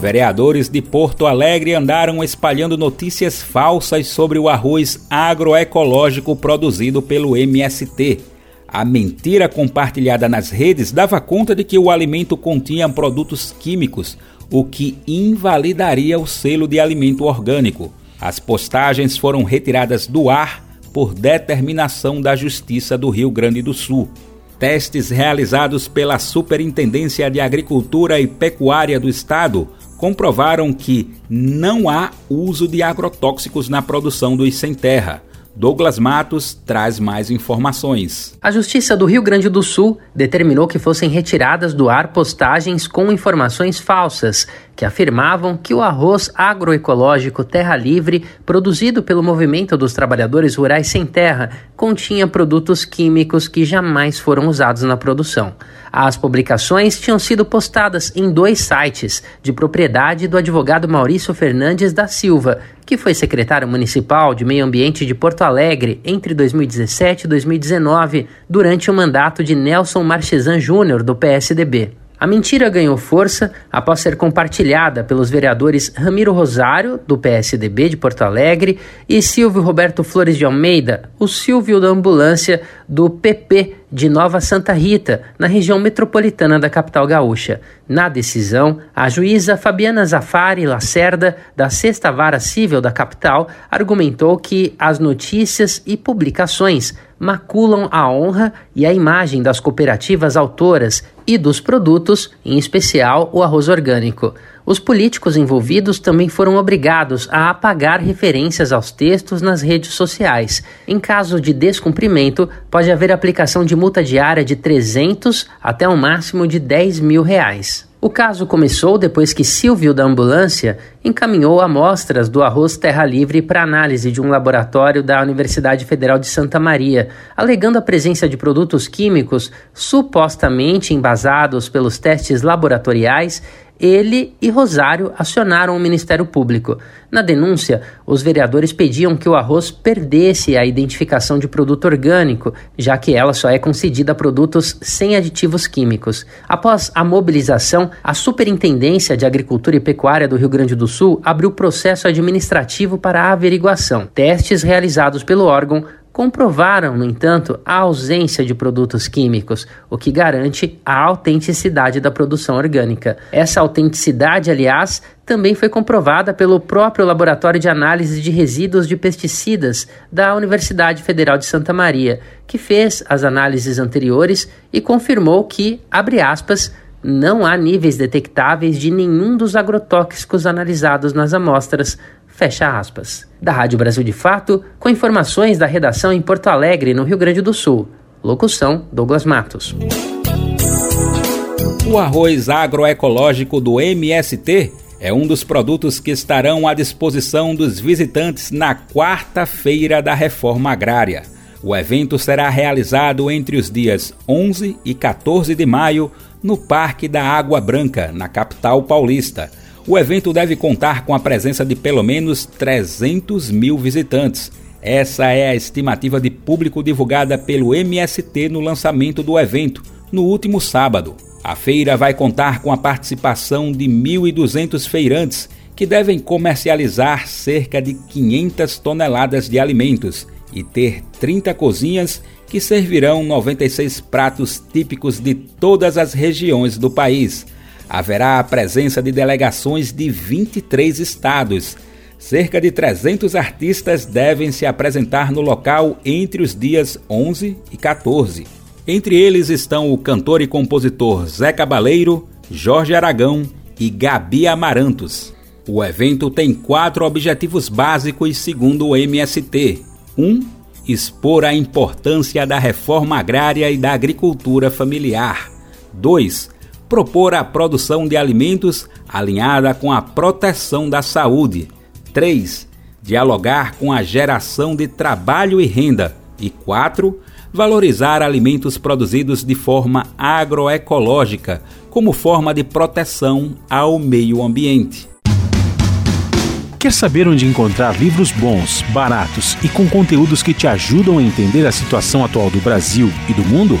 Vereadores de Porto Alegre andaram espalhando notícias falsas sobre o arroz agroecológico produzido pelo MST. A mentira compartilhada nas redes dava conta de que o alimento continha produtos químicos, o que invalidaria o selo de alimento orgânico. As postagens foram retiradas do ar por determinação da Justiça do Rio Grande do Sul. Testes realizados pela Superintendência de Agricultura e Pecuária do Estado comprovaram que não há uso de agrotóxicos na produção dos sem terra. Douglas Matos traz mais informações. A Justiça do Rio Grande do Sul determinou que fossem retiradas do ar postagens com informações falsas que afirmavam que o arroz agroecológico Terra Livre, produzido pelo Movimento dos Trabalhadores Rurais Sem Terra, continha produtos químicos que jamais foram usados na produção. As publicações tinham sido postadas em dois sites, de propriedade do advogado Maurício Fernandes da Silva, que foi secretário municipal de Meio Ambiente de Porto Alegre entre 2017 e 2019, durante o mandato de Nelson Marchesan Júnior, do PSDB. A mentira ganhou força após ser compartilhada pelos vereadores Ramiro Rosário, do PSDB de Porto Alegre, e Silvio Roberto Flores de Almeida, o Silvio da Ambulância, do PP de Nova Santa Rita, na região metropolitana da capital gaúcha. Na decisão, a juíza Fabiana Zafari Lacerda, da Sexta Vara Civil da capital, argumentou que as notícias e publicações maculam a honra e a imagem das cooperativas autoras e dos produtos, em especial o arroz orgânico. Os políticos envolvidos também foram obrigados a apagar referências aos textos nas redes sociais. Em caso de descumprimento, pode haver aplicação de multa diária de 300 até um máximo de 10 mil reais. O caso começou depois que Silvio da Ambulância encaminhou amostras do arroz Terra Livre para análise de um laboratório da Universidade Federal de Santa Maria, alegando a presença de produtos químicos supostamente embasados pelos testes laboratoriais ele e Rosário acionaram o Ministério Público. Na denúncia, os vereadores pediam que o arroz perdesse a identificação de produto orgânico, já que ela só é concedida a produtos sem aditivos químicos. Após a mobilização, a Superintendência de Agricultura e Pecuária do Rio Grande do Sul abriu processo administrativo para a averiguação. Testes realizados pelo órgão comprovaram, no entanto, a ausência de produtos químicos, o que garante a autenticidade da produção orgânica. Essa autenticidade, aliás, também foi comprovada pelo próprio Laboratório de Análise de Resíduos de Pesticidas da Universidade Federal de Santa Maria, que fez as análises anteriores e confirmou que, abre aspas, não há níveis detectáveis de nenhum dos agrotóxicos analisados nas amostras, Fecha aspas. Da Rádio Brasil de Fato, com informações da redação em Porto Alegre, no Rio Grande do Sul. Locução: Douglas Matos. O arroz agroecológico do MST é um dos produtos que estarão à disposição dos visitantes na quarta-feira da reforma agrária. O evento será realizado entre os dias 11 e 14 de maio no Parque da Água Branca, na capital paulista. O evento deve contar com a presença de pelo menos 300 mil visitantes. Essa é a estimativa de público divulgada pelo MST no lançamento do evento, no último sábado. A feira vai contar com a participação de 1.200 feirantes, que devem comercializar cerca de 500 toneladas de alimentos e ter 30 cozinhas que servirão 96 pratos típicos de todas as regiões do país haverá a presença de delegações de 23 estados. Cerca de 300 artistas devem se apresentar no local entre os dias 11 e 14. Entre eles estão o cantor e compositor Zé Cabaleiro, Jorge Aragão e Gabi Amarantos. O evento tem quatro objetivos básicos segundo o MST. 1. Um, expor a importância da reforma agrária e da agricultura familiar. 2 propor a produção de alimentos alinhada com a proteção da saúde. 3. Dialogar com a geração de trabalho e renda. E 4. Valorizar alimentos produzidos de forma agroecológica, como forma de proteção ao meio ambiente. Quer saber onde encontrar livros bons, baratos e com conteúdos que te ajudam a entender a situação atual do Brasil e do mundo?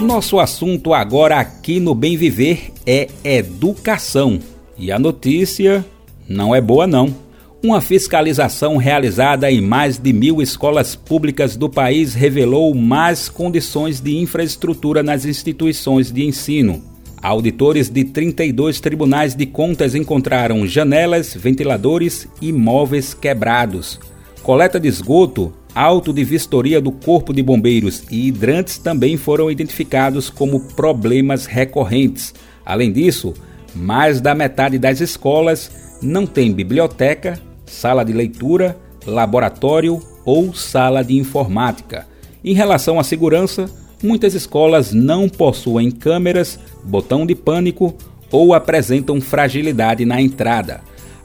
Nosso assunto agora aqui no Bem Viver é educação. E a notícia não é boa não. Uma fiscalização realizada em mais de mil escolas públicas do país revelou más condições de infraestrutura nas instituições de ensino. Auditores de 32 tribunais de contas encontraram janelas, ventiladores e móveis quebrados. Coleta de esgoto, auto de vistoria do Corpo de Bombeiros e hidrantes também foram identificados como problemas recorrentes. Além disso, mais da metade das escolas não tem biblioteca, sala de leitura, laboratório ou sala de informática. Em relação à segurança, muitas escolas não possuem câmeras, botão de pânico ou apresentam fragilidade na entrada.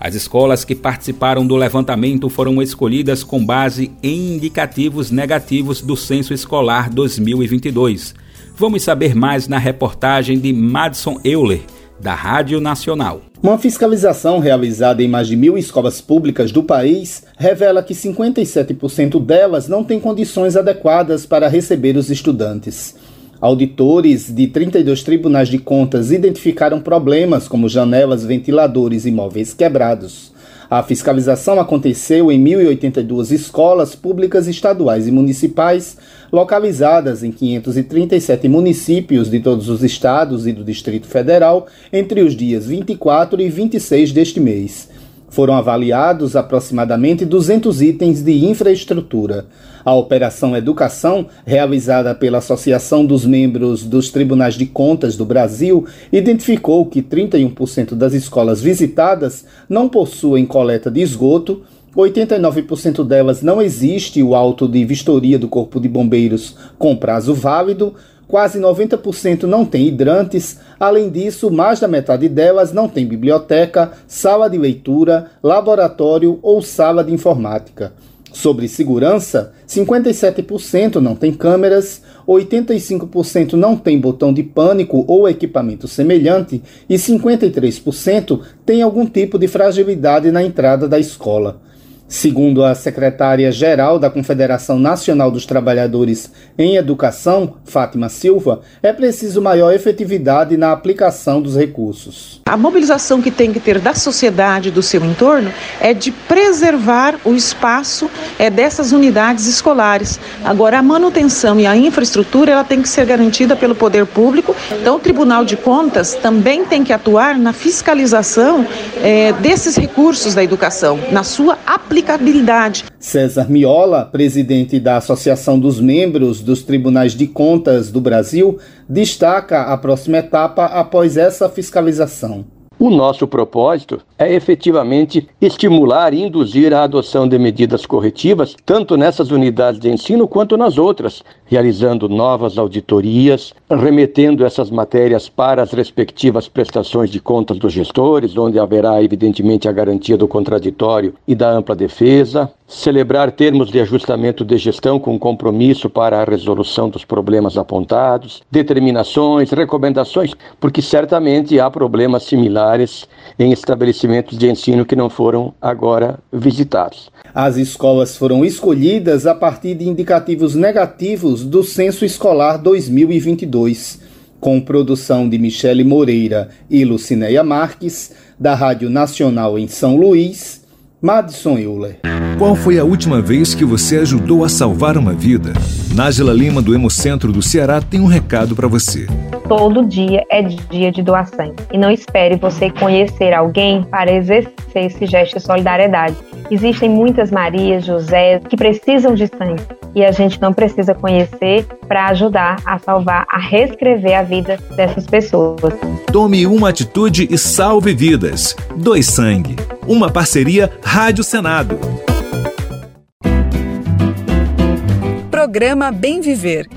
As escolas que participaram do levantamento foram escolhidas com base em indicativos negativos do Censo Escolar 2022. Vamos saber mais na reportagem de Madison Euler, da Rádio Nacional. Uma fiscalização realizada em mais de mil escolas públicas do país revela que 57% delas não têm condições adequadas para receber os estudantes. Auditores de 32 tribunais de contas identificaram problemas como janelas, ventiladores e móveis quebrados. A fiscalização aconteceu em 1.082 escolas públicas estaduais e municipais, localizadas em 537 municípios de todos os estados e do Distrito Federal, entre os dias 24 e 26 deste mês. Foram avaliados aproximadamente 200 itens de infraestrutura. A Operação Educação, realizada pela Associação dos Membros dos Tribunais de Contas do Brasil, identificou que 31% das escolas visitadas não possuem coleta de esgoto, 89% delas não existe o auto de vistoria do Corpo de Bombeiros com prazo válido, quase 90% não tem hidrantes, além disso, mais da metade delas não tem biblioteca, sala de leitura, laboratório ou sala de informática. Sobre segurança, 57% não tem câmeras, 85% não tem botão de pânico ou equipamento semelhante e 53% tem algum tipo de fragilidade na entrada da escola. Segundo a secretária-geral da Confederação Nacional dos Trabalhadores em Educação, Fátima Silva, é preciso maior efetividade na aplicação dos recursos. A mobilização que tem que ter da sociedade, do seu entorno, é de preservar o espaço é, dessas unidades escolares. Agora, a manutenção e a infraestrutura ela tem que ser garantida pelo poder público. Então, o Tribunal de Contas também tem que atuar na fiscalização é, desses recursos da educação, na sua aplicação aplicabilidade. César Miola, presidente da Associação dos Membros dos Tribunais de Contas do Brasil, destaca a próxima etapa após essa fiscalização. O nosso propósito é efetivamente estimular e induzir a adoção de medidas corretivas, tanto nessas unidades de ensino quanto nas outras, realizando novas auditorias, remetendo essas matérias para as respectivas prestações de contas dos gestores, onde haverá, evidentemente, a garantia do contraditório e da ampla defesa, celebrar termos de ajustamento de gestão com compromisso para a resolução dos problemas apontados, determinações, recomendações, porque certamente há problemas similares em estabelecimentos de ensino que não foram agora visitados. As escolas foram escolhidas a partir de indicativos negativos do Censo Escolar 2022, com produção de Michele Moreira e Lucinéia Marques, da Rádio Nacional em São Luís, Madison Euler. Qual foi a última vez que você ajudou a salvar uma vida? Nájila Lima, do Hemocentro do Ceará, tem um recado para você. Todo dia é dia de doar sangue. E não espere você conhecer alguém para exercer esse gesto de solidariedade. Existem muitas Marias, José, que precisam de sangue. E a gente não precisa conhecer para ajudar a salvar, a reescrever a vida dessas pessoas. Tome uma atitude e salve vidas. Doe sangue. Uma parceria Rádio Senado. Programa Bem Viver.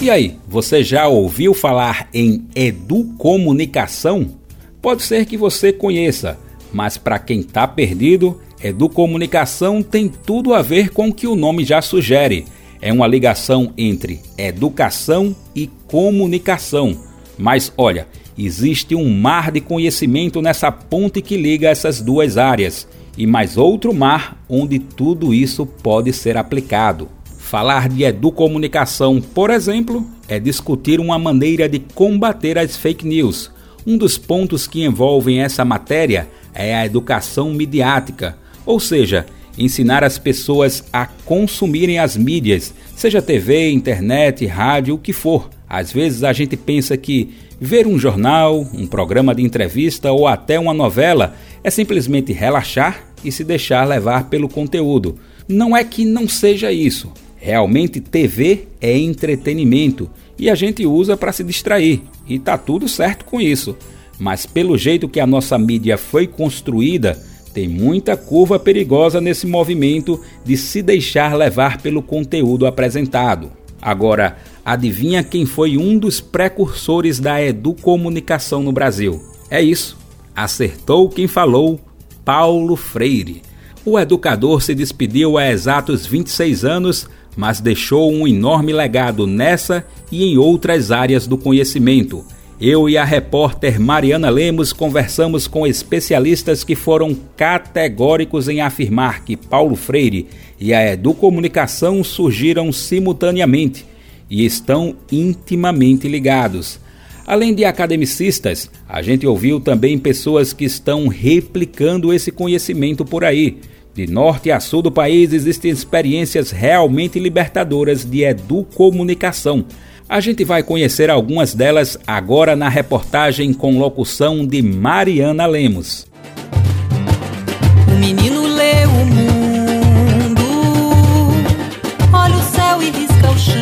E aí, você já ouviu falar em educomunicação? Pode ser que você conheça, mas para quem está perdido, educomunicação tem tudo a ver com o que o nome já sugere. É uma ligação entre educação e comunicação. Mas olha, existe um mar de conhecimento nessa ponte que liga essas duas áreas e mais outro mar onde tudo isso pode ser aplicado. Falar de educomunicação, por exemplo, é discutir uma maneira de combater as fake news, Um dos pontos que envolvem essa matéria é a educação midiática, ou seja, ensinar as pessoas a consumirem as mídias, seja TV, internet, rádio, o que for. Às vezes a gente pensa que ver um jornal, um programa de entrevista ou até uma novela é simplesmente relaxar e se deixar levar pelo conteúdo. Não é que não seja isso. Realmente TV é entretenimento e a gente usa para se distrair, e tá tudo certo com isso. Mas pelo jeito que a nossa mídia foi construída, tem muita curva perigosa nesse movimento de se deixar levar pelo conteúdo apresentado. Agora, adivinha quem foi um dos precursores da educomunicação no Brasil? É isso. Acertou quem falou, Paulo Freire. O educador se despediu há exatos 26 anos, mas deixou um enorme legado nessa e em outras áreas do conhecimento eu e a repórter Mariana Lemos conversamos com especialistas que foram categóricos em afirmar que Paulo Freire e a educomunicação surgiram simultaneamente e estão intimamente ligados. Além de academicistas, a gente ouviu também pessoas que estão replicando esse conhecimento por aí. De norte a sul do país existem experiências realmente libertadoras de educomunicação a gente vai conhecer algumas delas agora na reportagem com locução de Mariana Lemos. O menino lê o mundo, olha o céu e risca o chão.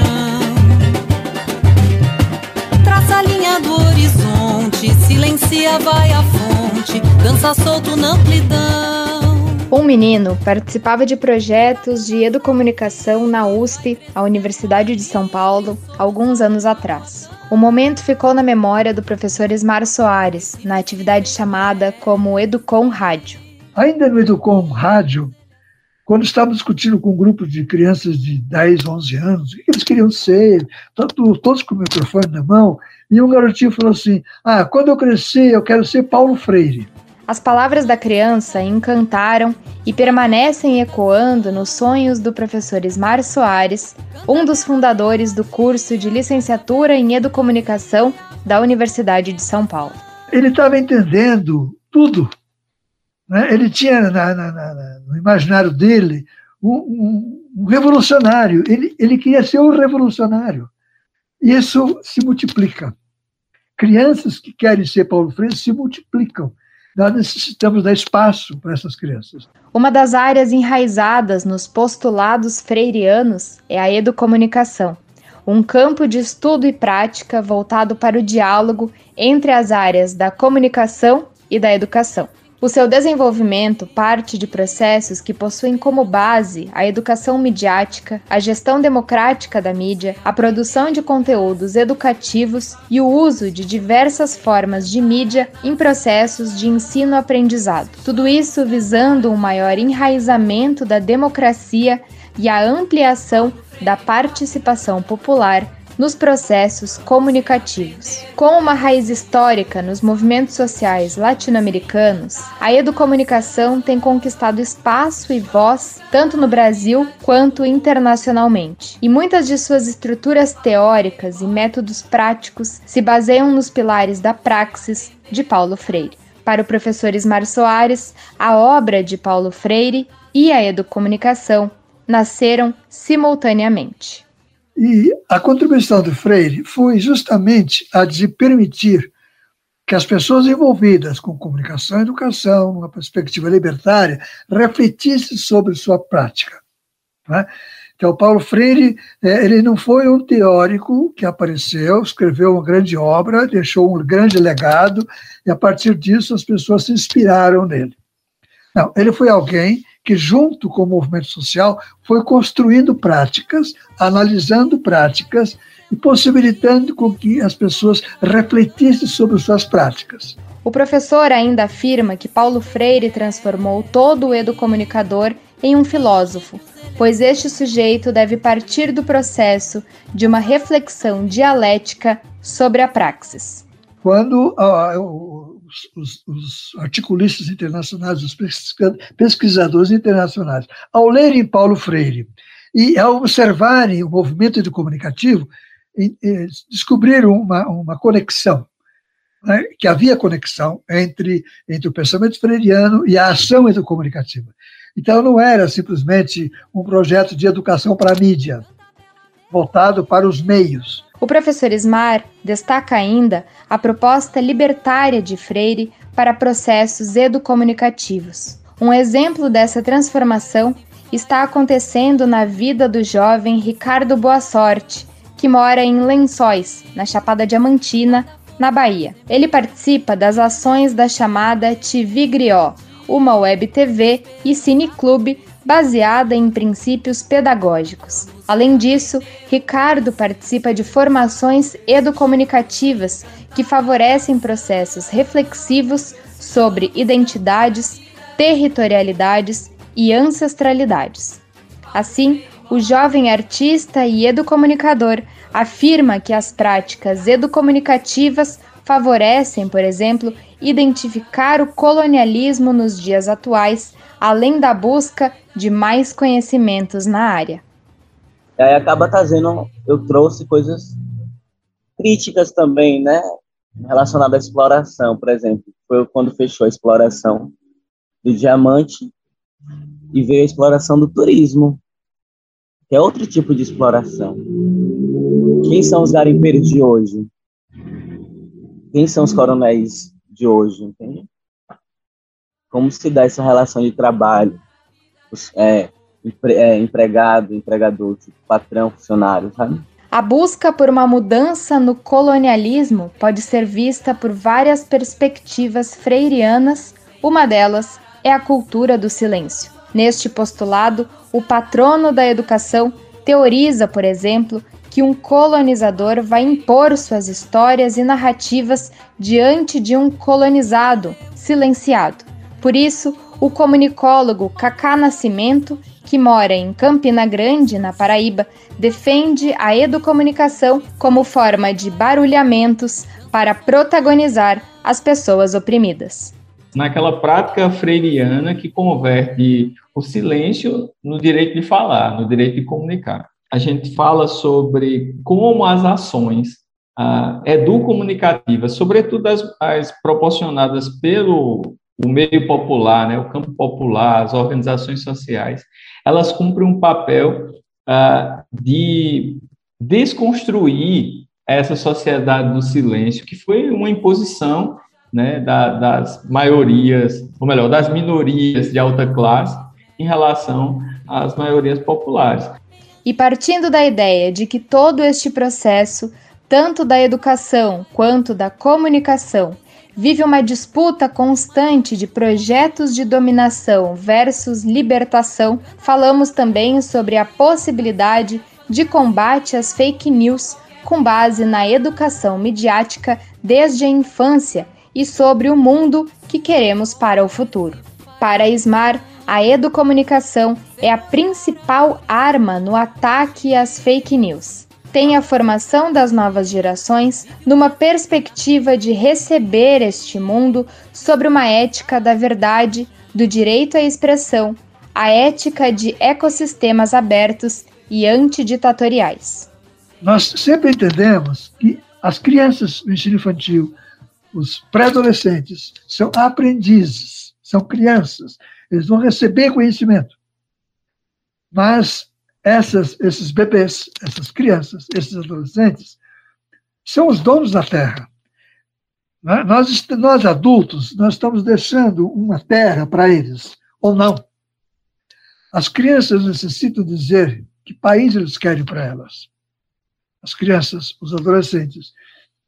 Traça a linha do horizonte, silencia, vai à fonte, dança solto na amplidão. Um menino participava de projetos de educomunicação na USP, a Universidade de São Paulo, alguns anos atrás. O momento ficou na memória do professor Esmar Soares, na atividade chamada como Educom Rádio. Ainda no Educom Rádio, quando estávamos discutindo com um grupo de crianças de 10, 11 anos, o que eles queriam ser, tanto, todos com o microfone na mão, e um garotinho falou assim: Ah, quando eu crescer, eu quero ser Paulo Freire. As palavras da criança encantaram e permanecem ecoando nos sonhos do professor Ismar Soares, um dos fundadores do curso de licenciatura em Educomunicação da Universidade de São Paulo. Ele estava entendendo tudo. Né? Ele tinha na, na, na, no imaginário dele um, um, um revolucionário. Ele, ele queria ser um revolucionário. Isso se multiplica. Crianças que querem ser Paulo Freire se multiplicam nós necessitamos dar espaço para essas crianças. Uma das áreas enraizadas nos postulados freirianos é a educomunicação, um campo de estudo e prática voltado para o diálogo entre as áreas da comunicação e da educação. O seu desenvolvimento parte de processos que possuem como base a educação midiática, a gestão democrática da mídia, a produção de conteúdos educativos e o uso de diversas formas de mídia em processos de ensino-aprendizado. Tudo isso visando um maior enraizamento da democracia e a ampliação da participação popular nos processos comunicativos. Com uma raiz histórica nos movimentos sociais latino-americanos, a educomunicação tem conquistado espaço e voz tanto no Brasil quanto internacionalmente. E muitas de suas estruturas teóricas e métodos práticos se baseiam nos pilares da praxis de Paulo Freire. Para o professor Ismar Soares, a obra de Paulo Freire e a educomunicação nasceram simultaneamente. E a contribuição do Freire foi justamente a de permitir que as pessoas envolvidas com comunicação e educação, numa perspectiva libertária, refletissem sobre sua prática. Né? Então, Paulo Freire, é, ele não foi um teórico que apareceu, escreveu uma grande obra, deixou um grande legado, e a partir disso as pessoas se inspiraram nele. Não, ele foi alguém que, junto com o movimento social, foi construindo práticas, analisando práticas e possibilitando com que as pessoas refletissem sobre suas práticas. O professor ainda afirma que Paulo Freire transformou todo o educomunicador em um filósofo, pois este sujeito deve partir do processo de uma reflexão dialética sobre a praxis. Quando uh, os, os, articulistas internacionais, os pesquisadores internacionais, ao lerem Paulo Freire e ao observarem o movimento comunicativo, descobriram uma, uma conexão. né, que havia conexão entre, entre o pensamento freiriano e a ação educomunicativa. Então, não era simplesmente um projeto de educação para a mídia, voltado para os meios. O professor Ismar destaca ainda a proposta libertária de Freire para processos educomunicativos. Um exemplo dessa transformação está acontecendo na vida do jovem Ricardo Boa Sorte, que mora em Lençóis, na Chapada Diamantina, na Bahia. Ele participa das ações da chamada TV Griot, uma web TV e cineclube baseada em princípios pedagógicos. Além disso, Ricardo participa de formações educomunicativas que favorecem processos reflexivos sobre identidades, territorialidades e ancestralidades. Assim, o jovem artista e educomunicador afirma que as práticas educomunicativas favorecem, por exemplo, identificar o colonialismo nos dias atuais, além da busca de mais conhecimentos na área. E aí acaba trazendo, eu trouxe coisas críticas também, né, relacionadas à exploração, por exemplo, foi quando fechou a exploração do diamante e veio a exploração do turismo, que é outro tipo de exploração. Quem são os garimpeiros de hoje? Quem são os coronéis de hoje, entende? Como se dá essa relação de trabalho? É, empre, é, empregado, empregador, tipo, patrão, funcionário, sabe? A busca por uma mudança no colonialismo pode ser vista por várias perspectivas freirianas, uma delas é a cultura do silêncio. Neste postulado, o patrono da educação teoriza, por exemplo, que um colonizador vai impor suas histórias e narrativas diante de um colonizado, silenciado. Por isso, o comunicólogo Cacá Nascimento, que mora em Campina Grande, na Paraíba, defende a educomunicação como forma de barulhamentos para protagonizar as pessoas oprimidas. Naquela prática freiriana que converte o silêncio no direito de falar, no direito de comunicar a gente fala sobre como as ações educomunicativas, sobretudo as, as proporcionadas pelo o meio popular, né, o campo popular, as organizações sociais, elas cumprem um papel ah, de desconstruir essa sociedade do silêncio, que foi uma imposição né, da, das maiorias, ou melhor, das minorias de alta classe em relação às maiorias populares. E partindo da ideia de que todo este processo, tanto da educação quanto da comunicação, vive uma disputa constante de projetos de dominação versus libertação, falamos também sobre a possibilidade de combate às fake news com base na educação midiática desde a infância e sobre o mundo que queremos para o futuro. Para Ismar, a educomunicação é a principal arma no ataque às fake news. Tem a formação das novas gerações numa perspectiva de receber este mundo sobre uma ética da verdade, do direito à expressão, a ética de ecossistemas abertos e antiditatoriais. Nós sempre entendemos que as crianças no ensino infantil, os pré-adolescentes, são aprendizes, são crianças, eles vão receber conhecimento. Mas essas, esses bebês, essas crianças, esses adolescentes, são os donos da terra. Né? Nós, nós adultos, nós estamos deixando uma terra para eles, ou não. As crianças necessitam dizer que país eles querem para elas. As crianças, os adolescentes.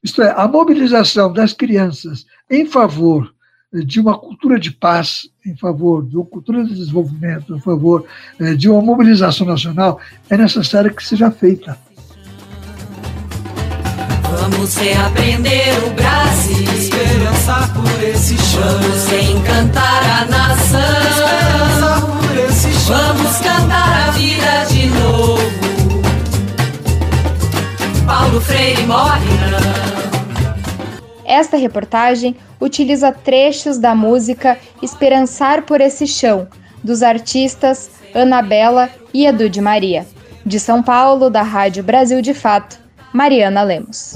Isto é, a mobilização das crianças em favor de uma cultura de paz em favor de uma cultura de desenvolvimento, em favor eh, de uma mobilização nacional, é necessário que seja feita. Vamos reaprender o Brasil, esperançar por esse chão. Vamos encantar a nação, esperançar por esse chão. Vamos cantar a vida de novo. Paulo Freire morre não. Esta reportagem utiliza trechos da música Esperançar por esse chão, dos artistas Anabela e Edu de Maria. De São Paulo, da Rádio Brasil de Fato, Mariana Lemos.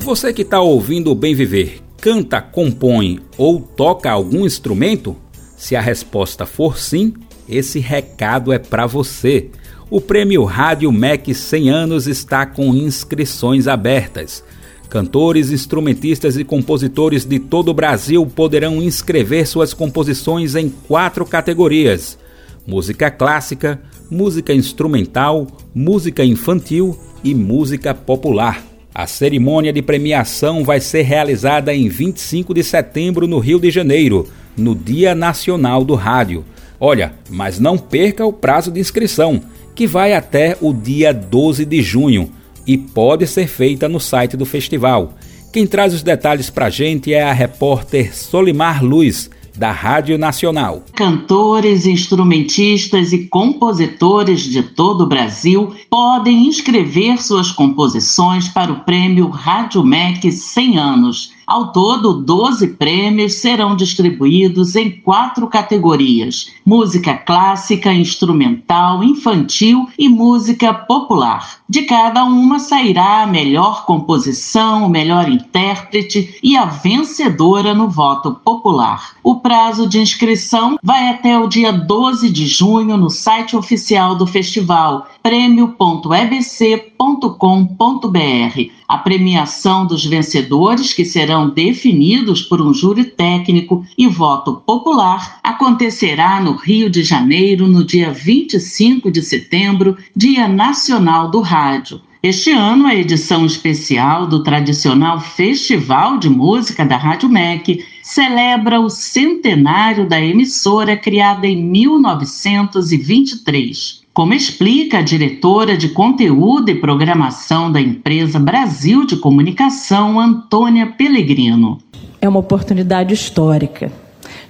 você que está ouvindo o Bem Viver, canta, compõe ou toca algum instrumento? Se a resposta for sim, esse recado é para você. O Prêmio Rádio MEC 100 anos está com inscrições abertas. Cantores, instrumentistas e compositores de todo o Brasil poderão inscrever suas composições em quatro categorias: música clássica, música instrumental, música infantil e música popular. A cerimônia de premiação vai ser realizada em 25 de setembro no Rio de Janeiro, no Dia Nacional do Rádio. Olha, mas não perca o prazo de inscrição, que vai até o dia 12 de junho e pode ser feita no site do festival. Quem traz os detalhes para a gente é a repórter Solimar Luz da Rádio Nacional. Cantores, instrumentistas e compositores de todo o Brasil podem inscrever suas composições para o prêmio Rádio MEC 100 anos ao todo, 12 prêmios serão distribuídos em quatro categorias: música clássica, instrumental, infantil e música popular. De cada uma sairá a melhor composição, o melhor intérprete e a vencedora no voto popular. O prazo de inscrição vai até o dia 12 de junho no site oficial do festival prêmio.ebc.com.br. A premiação dos vencedores, que serão definidos por um júri técnico e voto popular, acontecerá no Rio de Janeiro no dia 25 de setembro, Dia Nacional do Rádio. Este ano, a edição especial do tradicional Festival de Música da Rádio MEC celebra o centenário da emissora criada em 1923 como explica a diretora de conteúdo e programação da empresa Brasil de Comunicação, Antônia Pellegrino. É uma oportunidade histórica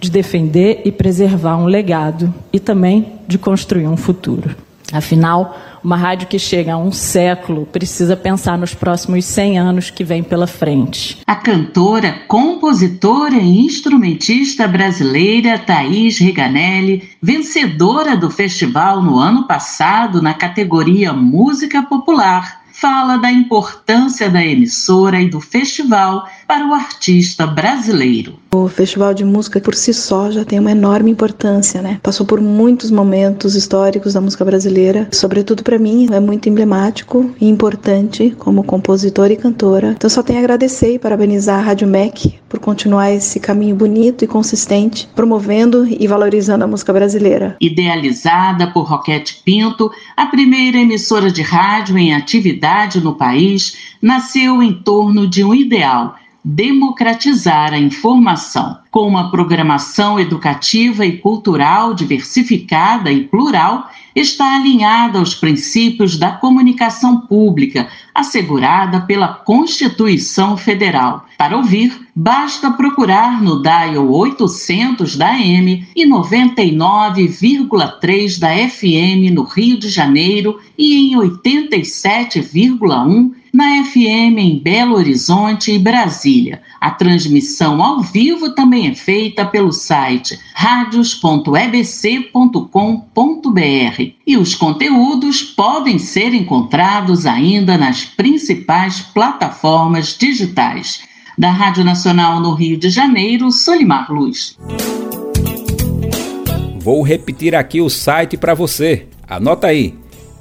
de defender e preservar um legado e também de construir um futuro. Afinal, uma rádio que chega a um século precisa pensar nos próximos 100 anos que vem pela frente. A cantora, compositora e instrumentista brasileira Thaís Reganelli, vencedora do festival no ano passado na categoria Música Popular, fala da importância da emissora e do festival para o artista brasileiro. O Festival de Música por si só já tem uma enorme importância, né? Passou por muitos momentos históricos da música brasileira, sobretudo para mim é muito emblemático e importante como compositora e cantora. Então só tenho a agradecer e parabenizar a Rádio MEC por continuar esse caminho bonito e consistente, promovendo e valorizando a música brasileira. Idealizada por Roquete Pinto, a primeira emissora de rádio em atividade no país nasceu em torno de um ideal democratizar a informação. Com uma programação educativa e cultural diversificada e plural, está alinhada aos princípios da comunicação pública, assegurada pela Constituição Federal. Para ouvir, basta procurar no dial 800 da AM e 99,3 da FM no Rio de Janeiro e em 87,1 na FM em Belo Horizonte e Brasília. A transmissão ao vivo também é feita pelo site radios.ebc.com.br e os conteúdos podem ser encontrados ainda nas principais plataformas digitais. Da Rádio Nacional no Rio de Janeiro, Solimar Luz. Vou repetir aqui o site para você. Anota aí: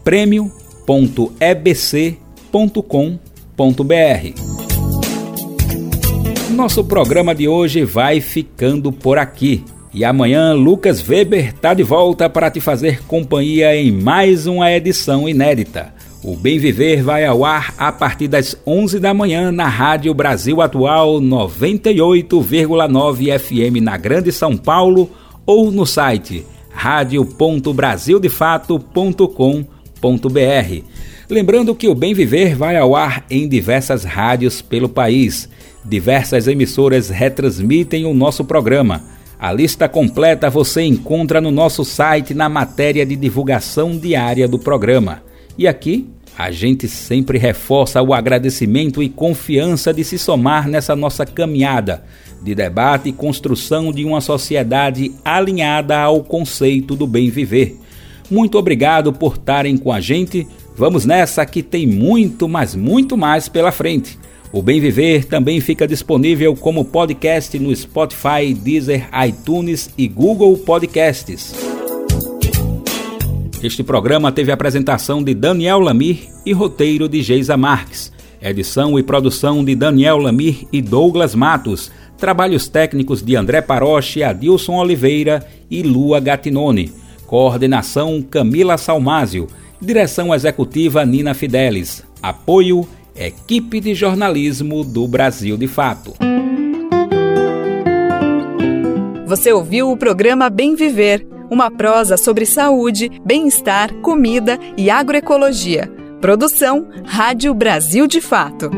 prêmio.ebc.com www.radiocultura.com.br. Nosso programa de hoje vai ficando por aqui. E amanhã Lucas Weber está de volta para te fazer companhia em mais uma edição inédita. O Bem Viver vai ao ar a partir das 11 da manhã na Rádio Brasil Atual 98,9 FM na Grande São Paulo ou no site radio.brasildefato.com.br. Lembrando que o Bem Viver vai ao ar em diversas rádios pelo país. Diversas emissoras retransmitem o nosso programa. A lista completa você encontra no nosso site na matéria de divulgação diária do programa. E aqui, a gente sempre reforça o agradecimento e confiança de se somar nessa nossa caminhada de debate e construção de uma sociedade alinhada ao conceito do bem viver. Muito obrigado por estarem com a gente Vamos nessa que tem muito, mas muito mais pela frente. O Bem Viver também fica disponível como podcast no Spotify, Deezer, iTunes e Google Podcasts. Este programa teve apresentação de Daniel Lamir e roteiro de Geisa Marques. Edição e produção de Daniel Lamir e Douglas Matos. Trabalhos técnicos de André Paroche, Adilson Oliveira e Lua Gatinone. Coordenação Camila Salmásio. Direção executiva Nina Fidelis. Apoio Equipe de Jornalismo do Brasil de Fato. Você ouviu o programa Bem Viver, uma prosa sobre saúde, bem-estar, comida e agroecologia. Produção Rádio Brasil de Fato.